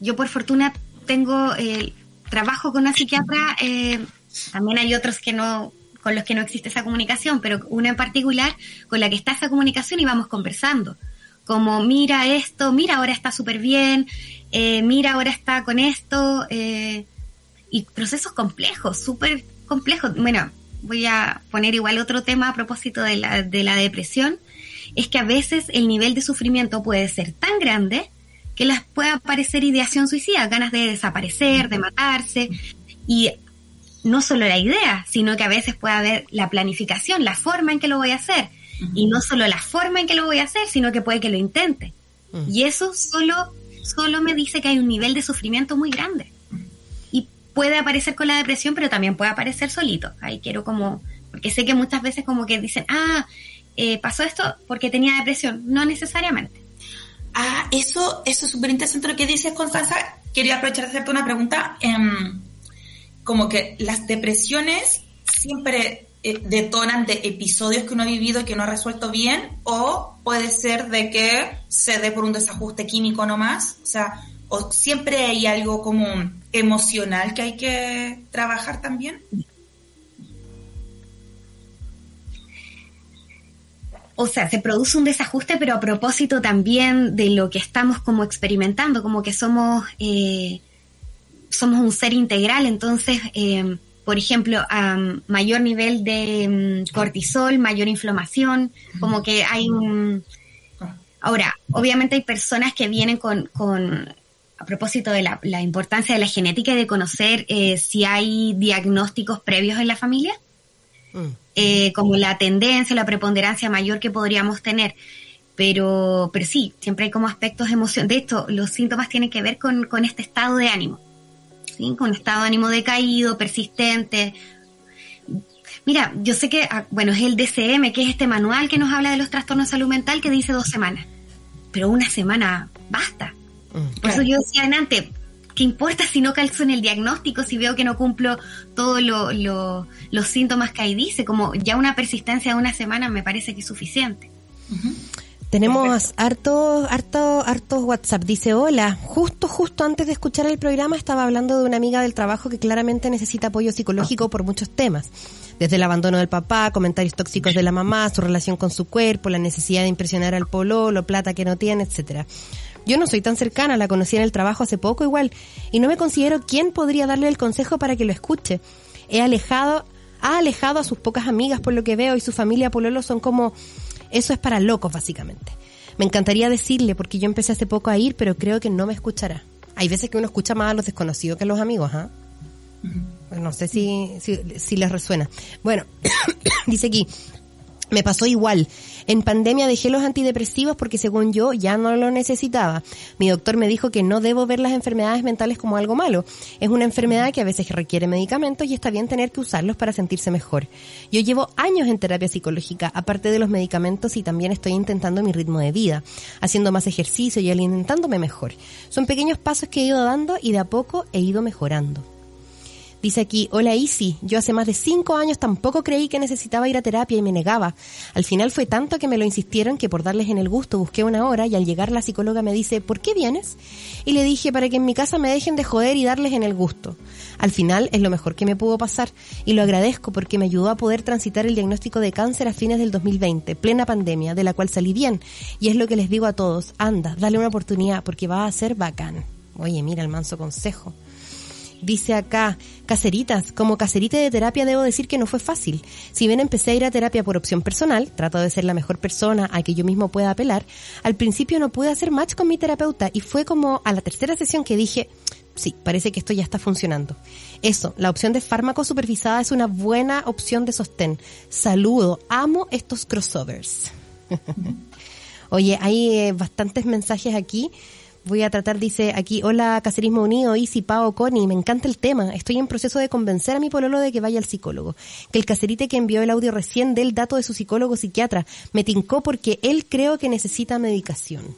yo por fortuna tengo eh, trabajo con una psiquiatra, eh, también hay otros que no con los que no existe esa comunicación, pero una en particular con la que está esa comunicación y vamos conversando. Como, mira esto, mira, ahora está súper bien, eh, mira, ahora está con esto, y procesos complejos, súper complejos. Bueno, voy a poner igual otro tema a propósito de la, de la depresión, es que a veces el nivel de sufrimiento puede ser tan grande que les pueda aparecer ideación suicida, ganas de desaparecer, de matarse, y no solo la idea, sino que a veces puede haber la planificación, la forma en que lo voy a hacer, y no solo la forma en que lo voy a hacer, sino que puede que lo intente. Y eso solo, solo me dice que hay un nivel de sufrimiento muy grande. Y puede aparecer con la depresión, pero también puede aparecer solito. Ahí quiero como, porque sé que muchas veces como que dicen, ah, eh, pasó esto porque tenía depresión. No necesariamente. Ah, eso, eso es súper interesante lo que dices, Constanza. Quería aprovechar de hacerte una pregunta. Em, como que las depresiones siempre eh, detonan de episodios que uno ha vivido y que no ha resuelto bien, o puede ser de que se dé por un desajuste químico nomás. O sea, o siempre hay algo como emocional que hay que trabajar también. O sea, se produce un desajuste, pero a propósito también de lo que estamos como experimentando, como que somos, eh, somos un ser integral, entonces, eh, por ejemplo, mayor nivel de mm, cortisol, mayor inflamación, como que hay un... Ahora, obviamente hay personas que vienen con, con a propósito de la, la, importancia de la genética y de conocer eh, si hay diagnósticos previos en la familia, mm. Eh, como la tendencia, la preponderancia mayor que podríamos tener. Pero, pero sí, siempre hay como aspectos de emoción. De esto, los síntomas tienen que ver con, con este estado de ánimo, ¿sí? con estado de ánimo decaído, persistente. Mira, yo sé que, ah, bueno, es el DCM, que es este manual que nos habla de los trastornos de salud mental, que dice dos semanas. Pero una semana basta Mm. Por eso yo decía antes, ¿qué importa si no calzo en el diagnóstico, si veo que no cumplo todos los síntomas que ahí dice? Como ya una persistencia de una semana me parece que es suficiente. Tenemos hartos, harto, hartos WhatsApp. Dice, hola, justo, justo antes de escuchar el programa estaba hablando de una amiga del trabajo que claramente necesita apoyo psicológico por muchos temas. Desde el abandono del papá, comentarios tóxicos de la mamá, su relación con su cuerpo, la necesidad de impresionar al polo, lo plata que no tiene, etcétera. Yo no soy tan cercana, la conocí en el trabajo hace poco igual, y no me considero quién podría darle el consejo para que lo escuche. He alejado, ha alejado a sus pocas amigas por lo que veo y su familia Pololo son como, eso es para locos básicamente. Me encantaría decirle porque yo empecé hace poco a ir, pero creo que no me escuchará. Hay veces que uno escucha más a los desconocidos que a los amigos, ¿ah? No sé si, si, si les resuena. Bueno, [COUGHS] dice aquí, me pasó igual. En pandemia dejé los antidepresivos porque según yo ya no lo necesitaba. Mi doctor me dijo que no debo ver las enfermedades mentales como algo malo. Es una enfermedad que a veces requiere medicamentos y está bien tener que usarlos para sentirse mejor. Yo llevo años en terapia psicológica, aparte de los medicamentos y también estoy intentando mi ritmo de vida, haciendo más ejercicio y alimentándome mejor. Son pequeños pasos que he ido dando y de a poco he ido mejorando. Dice aquí, hola Isi, yo hace más de cinco años tampoco creí que necesitaba ir a terapia y me negaba. Al final fue tanto que me lo insistieron que por darles en el gusto busqué una hora y al llegar la psicóloga me dice, ¿por qué vienes? Y le dije, para que en mi casa me dejen de joder y darles en el gusto. Al final es lo mejor que me pudo pasar y lo agradezco porque me ayudó a poder transitar el diagnóstico de cáncer a fines del 2020, plena pandemia, de la cual salí bien. Y es lo que les digo a todos, anda, dale una oportunidad porque va a ser bacán. Oye, mira el manso consejo. Dice acá, caseritas, como caserita de terapia debo decir que no fue fácil. Si bien empecé a ir a terapia por opción personal, trato de ser la mejor persona a que yo mismo pueda apelar, al principio no pude hacer match con mi terapeuta y fue como a la tercera sesión que dije, sí, parece que esto ya está funcionando. Eso, la opción de fármaco supervisada es una buena opción de sostén. Saludo, amo estos crossovers. [LAUGHS] Oye, hay eh, bastantes mensajes aquí. Voy a tratar, dice aquí, hola Cacerismo Unido, Isi, Pao, Connie, me encanta el tema. Estoy en proceso de convencer a mi pololo de que vaya al psicólogo. Que el cacerite que envió el audio recién del dato de su psicólogo psiquiatra me tincó porque él creo que necesita medicación.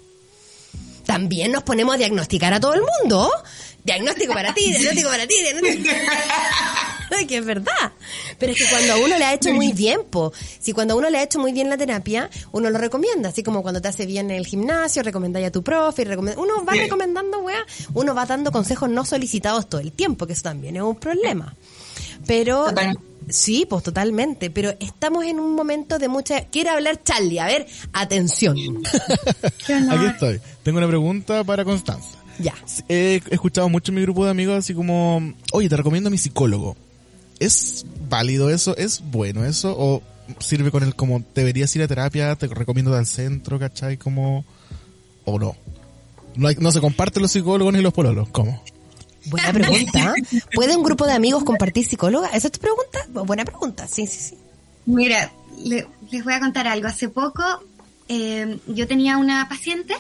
También nos ponemos a diagnosticar a todo el mundo. Diagnóstico para ti, diagnóstico para ti. [LAUGHS] [LAUGHS] que es verdad. Pero es que cuando a uno le ha hecho muy bien, po, si cuando a uno le ha hecho muy bien la terapia, uno lo recomienda. Así como cuando te hace bien el gimnasio, recomendáis a tu profe, uno va recomendando, weá, uno va dando consejos no solicitados todo el tiempo, que eso también es un problema. Pero... Sí, pues totalmente, pero estamos en un momento de mucha... Quiere hablar Charlie, a ver, atención. [LAUGHS] Aquí estoy. Tengo una pregunta para Constanza. Ya. He escuchado mucho en mi grupo de amigos así como, oye, te recomiendo a mi psicólogo. ¿Es válido eso? ¿Es bueno eso? ¿O sirve con el como deberías ir a terapia? ¿Te recomiendo al centro, cachai? Como, o no? No, hay, no se comparten los psicólogos ni los pololos. ¿Cómo? Buena pregunta. ¿Puede un grupo de amigos compartir psicóloga? ¿Esa es tu pregunta? Buena pregunta, sí, sí, sí. Mira, les voy a contar algo. Hace poco eh, yo tenía una paciente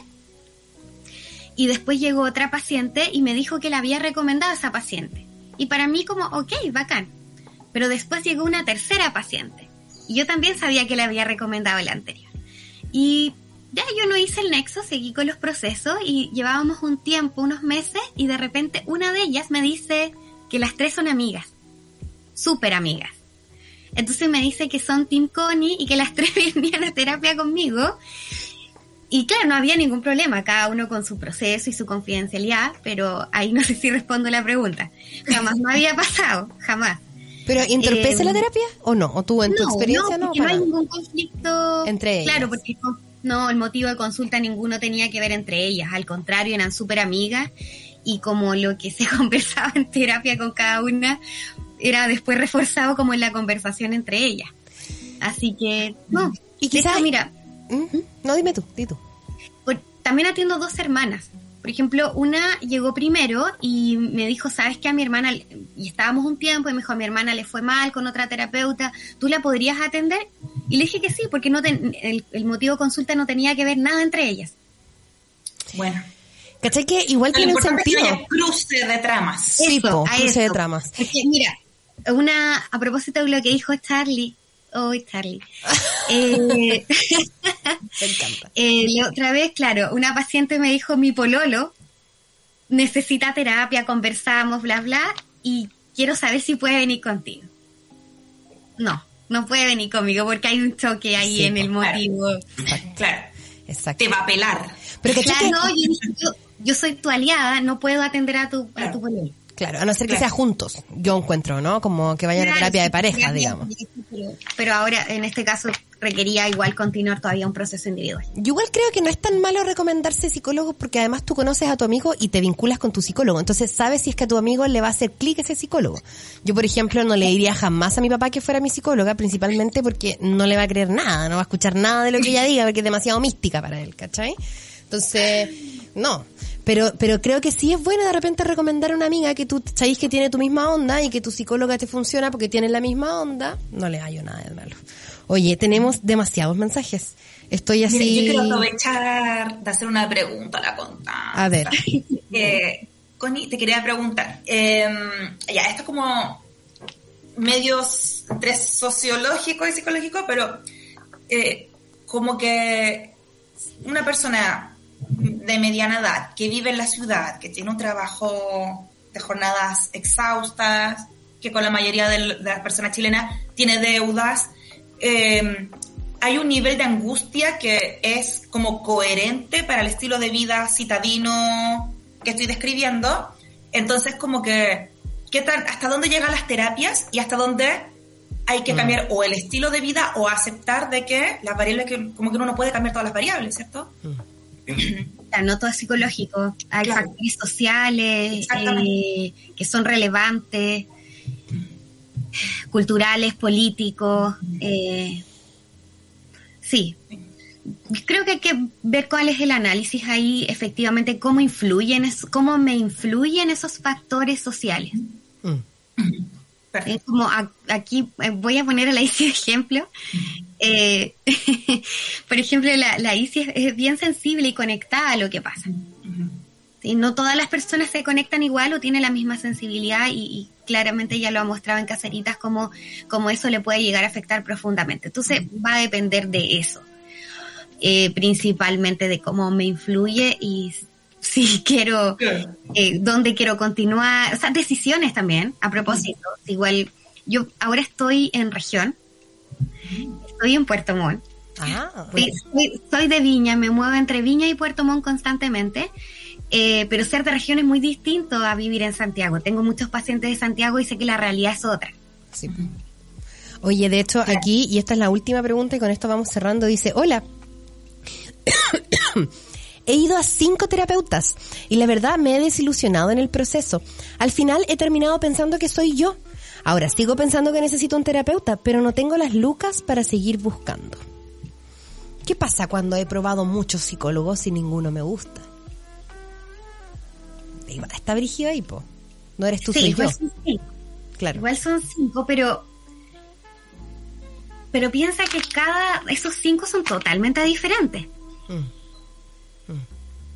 y después llegó otra paciente y me dijo que la había recomendado a esa paciente. Y para mí como, ok, bacán. Pero después llegó una tercera paciente. Y yo también sabía que le había recomendado la anterior. Y ya yo no hice el nexo, seguí con los procesos y llevábamos un tiempo, unos meses, y de repente una de ellas me dice que las tres son amigas. Súper amigas. Entonces me dice que son Team Connie y que las [LAUGHS] tres venían a terapia conmigo. Y claro, no había ningún problema, cada uno con su proceso y su confidencialidad, pero ahí no sé si respondo la pregunta. Jamás me había pasado, jamás. ¿Pero entorpece la terapia o no? ¿O tú en tu experiencia no? No, no hay ningún conflicto. Entre ellas. Claro, porque no, el motivo de consulta ninguno tenía que ver entre ellas. Al contrario, eran súper amigas y como lo que se [LAUGHS] conversaba en terapia con cada una era después reforzado como en la conversación entre ellas. Así que, no. Y quizás, mira. ¿Mm? No, dime tú, dime tú. También atiendo dos hermanas. Por ejemplo, una llegó primero y me dijo, ¿sabes qué? A mi hermana, y estábamos un tiempo, y me dijo, a mi hermana le fue mal con otra terapeuta, ¿tú la podrías atender? Y le dije que sí, porque no el, motivo de consulta no tenía que ver nada entre ellas. Bueno. ¿Cachai que igual tiene un sentido? cruce de tramas. Sí, cruce de tramas. mira, una, a propósito de lo que dijo Charlie, Oh, Charlie. [LAUGHS] eh, [LAUGHS] me encanta. Eh, la otra vez, claro, una paciente me dijo, mi pololo necesita terapia, conversamos, bla, bla, y quiero saber si puede venir contigo. No, no puede venir conmigo porque hay un choque ahí en el motivo. Claro. Exacto. Te va a pelar. Pero que claro, no, yo, soy tu aliada, no puedo atender a tu, a tu pololo. Claro, a no ser que sea juntos, yo encuentro, ¿no? Como que vayan a terapia de pareja, digamos. Pero ahora, en este caso, requería igual continuar todavía un proceso individual. Yo igual creo que no es tan malo recomendarse psicólogos porque además tú conoces a tu amigo y te vinculas con tu psicólogo. Entonces sabes si es que a tu amigo le va a hacer clic ese psicólogo. Yo, por ejemplo, no le diría jamás a mi papá que fuera mi psicóloga, principalmente porque no le va a creer nada, no va a escuchar nada de lo que ella diga porque es demasiado mística para él, ¿cachai? Entonces, no. Pero, pero creo que sí es bueno de repente recomendar a una amiga que tú sabéis que tiene tu misma onda y que tu psicóloga te funciona porque tiene la misma onda. No le hallo nada de malo. Oye, tenemos demasiados mensajes. Estoy así. yo quiero aprovechar de hacer una pregunta a la conta. A ver. [LAUGHS] eh, Connie, te quería preguntar. Em, ya, esto es como medios entre sociológico y psicológico, pero eh, como que una persona de mediana edad que vive en la ciudad, que tiene un trabajo de jornadas exhaustas, que con la mayoría de, las personas chilenas tiene deudas, eh, hay un nivel de angustia que es como coherente para el estilo de vida citadino que estoy describiendo. Entonces, como que, ¿qué tal, ¿hasta dónde llegan las terapias y hasta dónde hay que mm. cambiar o el estilo de vida o aceptar de que las variables, que como que uno no puede cambiar todas las variables, ¿cierto? Mm no todo es psicológico, hay factores sociales eh, que son relevantes, culturales, políticos. Eh, sí, creo que hay que ver cuál es el análisis ahí, efectivamente, cómo influyen, cómo me influyen esos factores sociales. Mm. Es como aquí eh, voy a poner a la de ejemplo. Eh, [LAUGHS] por ejemplo, la, la ICI es, bien sensible y conectada a lo que pasa. No todas las personas se conectan igual o tienen la misma sensibilidad y, claramente ya lo ha mostrado en Caseritas como, como eso le puede llegar a afectar profundamente. Entonces va a depender de eso. Eh, principalmente de cómo me influye y si [LAUGHS] quiero, eh, dónde quiero continuar, o sea, decisiones también, a propósito. Igual, yo ahora estoy en región, estoy en Puerto Montt. Ah, soy, de Viña, me muevo entre Viña y Puerto Montt constantemente, eh, pero ser de región es muy distinto a vivir en Santiago. Tengo muchos pacientes de Santiago y sé que la realidad es otra. Sí. Oye, de hecho, aquí, y esta es la última pregunta y con esto vamos cerrando, dice, hola. [COUGHS] He ido a cinco terapeutas y la verdad me he desilusionado en el proceso. Al final he terminado pensando que soy yo. Ahora sigo pensando que necesito un terapeuta, pero no tengo las lucas para seguir buscando. ¿Qué pasa cuando he probado muchos psicólogos y ninguno me gusta? Está brígido ahí, po. No eres tú, sí, soy yo. Claro. Igual son cinco, pero pero piensa que cada esos cinco son totalmente diferentes. Mm.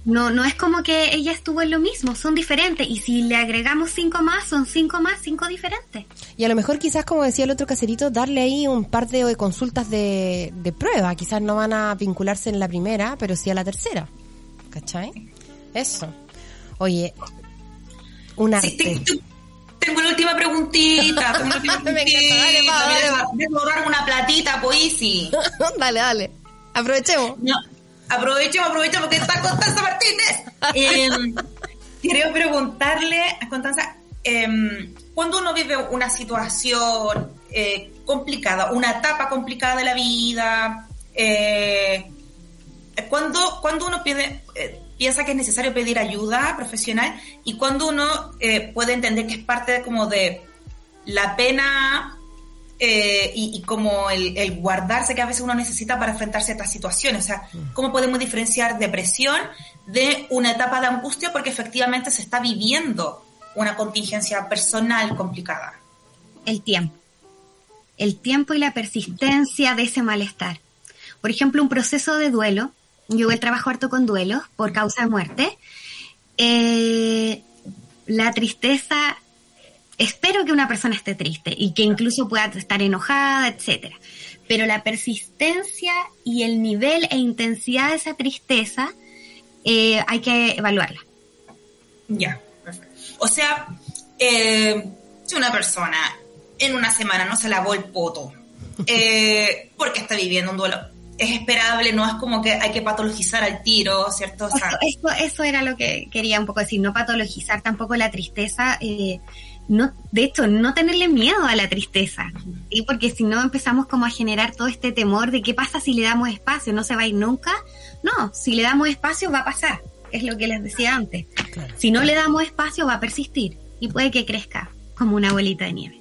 No, no es como que ella estuvo en lo mismo, son diferentes. Y si le agregamos cinco más, son cinco más, cinco diferentes. Y a lo mejor quizás, como decía el otro caserito, darle ahí un par de consultas de, de prueba. Quizás no van a vincularse en la primera, pero sí a la tercera. ¿Cachai? Eso. Oye, un arte. tengo la última preguntita. Tengo la última [LAUGHS] preguntita. dale, una platita, pues sí. [LAUGHS] dale, dale. Aprovechemos. No aprovecho, aprovecho porque está Constanza Martínez. [LAUGHS] Eh, quiero preguntarle a Constanza, em, cuando uno vive una situación eh, complicada, una etapa complicada de la vida, eh, cuando, cuando uno pide, eh, piensa que es necesario pedir ayuda profesional y cuando uno puede entender que es parte como de la pena y, como el, el, guardarse que a veces uno necesita para enfrentarse a estas situaciones. O sea, ¿cómo podemos diferenciar depresión de una etapa de angustia? Porque efectivamente se está viviendo una contingencia personal complicada. El tiempo. El tiempo y la persistencia de ese malestar. Por ejemplo, un proceso de duelo. Yo igual trabajo harto con duelos por causa de muerte. Eh, la tristeza, espero que una persona esté triste y que incluso pueda estar enojada, etcétera. Pero la persistencia y el nivel e intensidad de esa tristeza eh, hay que evaluarla. Ya. O sea, eh, si una persona en una semana no se lavó el poto [LAUGHS] eh, porque está viviendo un duelo, es esperable, no es como que hay que patologizar al tiro, ¿cierto? eso, eso, era lo que quería un poco decir, no patologizar tampoco la tristeza. Eh, no, de hecho, no tenerle miedo a la tristeza, ¿sí? porque si no empezamos como a generar todo este temor de qué pasa si le damos espacio, no se va a ir nunca. No, si le damos espacio va a pasar es lo que les decía antes. Si no le damos espacio, va a persistir y puede que crezca como una bolita de nieve.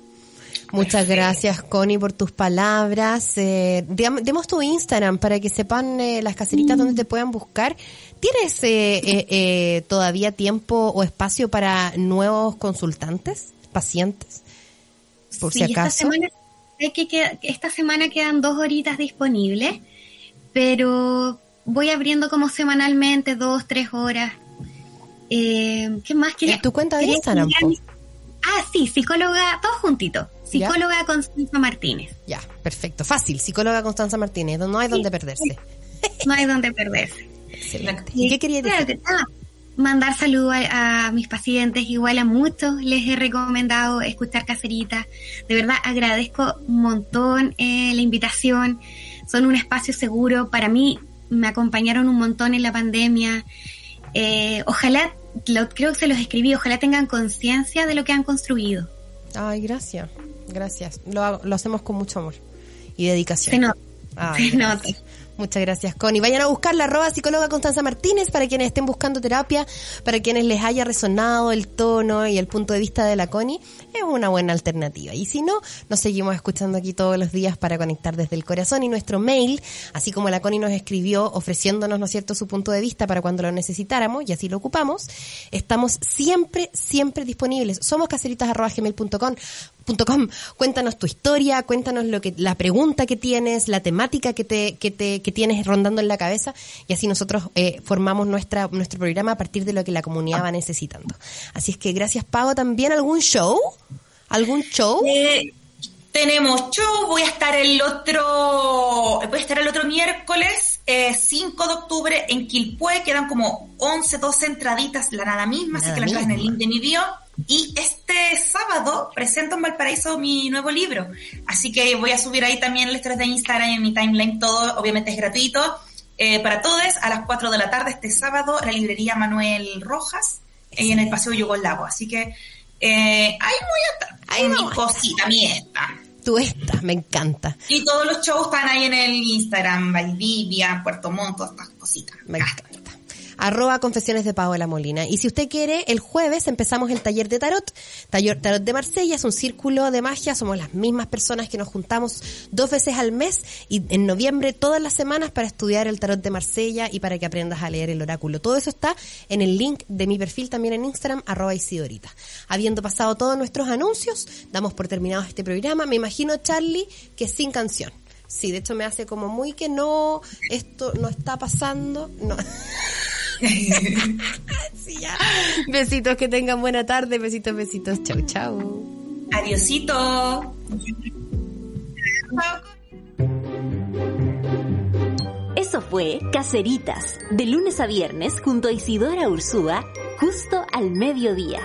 Muchas gracias, Connie, por tus palabras. Eh, demos tu Instagram para que sepan eh, las caseritas donde te puedan buscar. ¿Tienes eh, eh, todavía tiempo o espacio para nuevos consultantes, pacientes? Por si acaso. Esta semana, que esta semana quedan dos horitas disponibles, pero voy abriendo como semanalmente, dos, tres horas. Eh, ¿Qué más quería? ¿Tu cuenta de Instagram? Ah, sí, psicóloga, todo juntito. Psicóloga Constanza Martínez. Ya, perfecto. Fácil, psicóloga Constanza Martínez. No hay donde perderse. No hay donde perderse. ¿Y qué quería decir? Ah, mandar saludos a, mis pacientes, igual a muchos les he recomendado escuchar Cacerita. De verdad agradezco un montón eh, la invitación. Son un espacio seguro. Para mí, me acompañaron un montón en la pandemia. Eh, ojalá, lo, creo que se los escribí, ojalá tengan conciencia de lo que han construido. Ay, gracias, gracias. Lo, lo hacemos con mucho amor y dedicación. Se nota. se nota. Muchas gracias, Connie. Vayan a buscar la arroba psicóloga Constanza Martínez para quienes estén buscando terapia, para quienes les haya resonado el tono y el punto de vista de la Connie. Es una buena alternativa. Y si no, nos seguimos escuchando aquí todos los días para conectar desde el corazón y nuestro mail, así como la Connie nos escribió ofreciéndonos, ¿no es cierto?, su punto de vista para cuando lo necesitáramos y así lo ocupamos. Estamos siempre, siempre disponibles. Somos caseritas.gmail.com Com. Cuéntanos tu historia, cuéntanos lo que, la pregunta que tienes, la temática que te, que te, que tienes rondando en la cabeza y así nosotros eh, formamos nuestra, nuestro programa a partir de lo que la comunidad va necesitando. Así es que gracias, Pago. ¿También algún show? ¿Algún show? Eh, tenemos show, voy a estar el otro, voy a estar el otro miércoles, 5 eh, de octubre en Quilpue, quedan como 11, 12 entraditas, la nada misma, así que la en el link de mi bio. Y este sábado presento en Valparaíso mi nuevo libro. Así que voy a subir ahí también el estrés de Instagram y en mi timeline todo. Obviamente es gratuito. Eh, para todos, a las 4 de la tarde este sábado, la librería Manuel Rojas, y en el Paseo Yugoslavo. Así que eh, ahí voy a estar. Ahí mi cosita, mi esta. Tú estás, me encanta. Y todos los shows están ahí en el Instagram, Valdivia, Puerto Montt, todas estas cositas. Me encanta arroba confesiones de Paola Molina. Y si usted quiere, el jueves empezamos el taller de tarot. Taller Tarot de Marsella es un círculo de magia, somos las mismas personas que nos juntamos dos veces al mes y en noviembre todas las semanas para estudiar el tarot de Marsella y para que aprendas a leer el oráculo. Todo eso está en el link de mi perfil también en Instagram, arroba Isidorita. Habiendo pasado todos nuestros anuncios, damos por terminado este programa. Me imagino, Charlie, que sin canción. Sí, de hecho me hace como muy que no, esto no está pasando. No. [LAUGHS] [LAUGHS] Besitos, que tengan buena tarde. Besitos, besitos. Chau, chau. Adiosito. Eso fue Caceritas, de lunes a viernes junto a Isidora Ursúa, justo al mediodía.